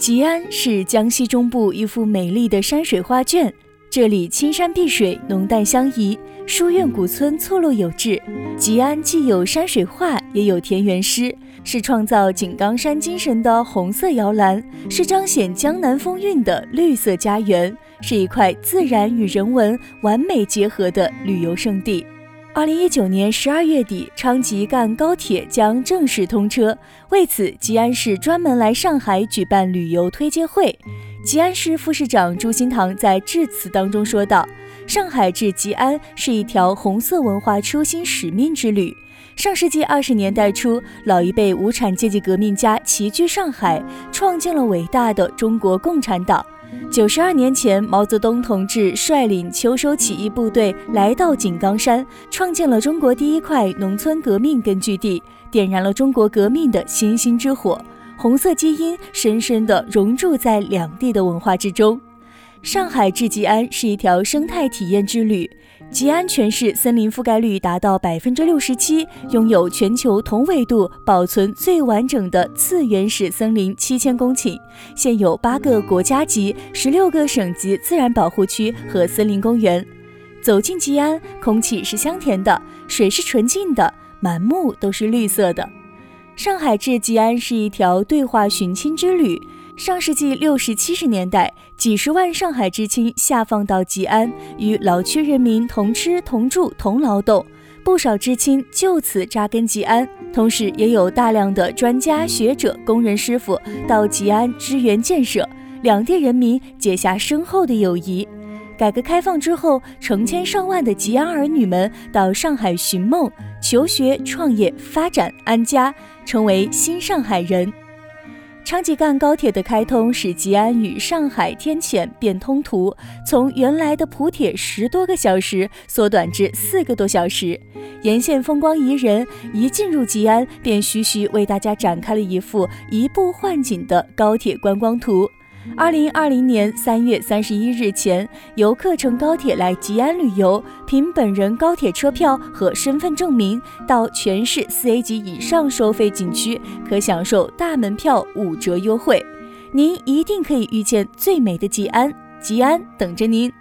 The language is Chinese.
吉安是江西中部一幅美丽的山水画卷，这里青山碧水，浓淡相宜，书院古村错落有致。吉安既有山水画，也有田园诗，是创造井冈山精神的红色摇篮，是彰显江南风韵的绿色家园，是一块自然与人文完美结合的旅游胜地。二零一九年十二月底，昌吉赣高铁将正式通车。为此，吉安市专门来上海举办旅游推介会。吉安市副市长朱新堂在致辞当中说道：“上海至吉安是一条红色文化初心使命之旅。上世纪二十年代初，老一辈无产阶级革命家齐聚上海，创建了伟大的中国共产党。”九十二年前，毛泽东同志率领秋收起义部队来到井冈山，创建了中国第一块农村革命根据地，点燃了中国革命的星星之火。红色基因深深地融入在两地的文化之中。上海至吉安是一条生态体验之旅。吉安全市森林覆盖率达到百分之六十七，拥有全球同纬度保存最完整的次原始森林七千公顷，现有八个国家级、十六个省级自然保护区和森林公园。走进吉安，空气是香甜的，水是纯净的，满目都是绿色的。上海至吉安是一条对话寻亲之旅。上世纪六十七十年代，几十万上海知青下放到吉安，与老区人民同吃同住同劳动，不少知青就此扎根吉安。同时，也有大量的专家学者、工人师傅到吉安支援建设，两地人民结下深厚的友谊。改革开放之后，成千上万的吉安儿女们到上海寻梦、求学、创业、发展、安家，成为新上海人。昌吉赣高铁的开通，使吉安与上海天堑变通途，从原来的普铁十多个小时缩短至四个多小时。沿线风光宜人，一进入吉安，便徐徐为大家展开了一幅移步换景的高铁观光图。二零二零年三月三十一日前，游客乘高铁来吉安旅游，凭本人高铁车票和身份证明到全市四 A 级以上收费景区，可享受大门票五折优惠。您一定可以遇见最美的吉安，吉安等着您。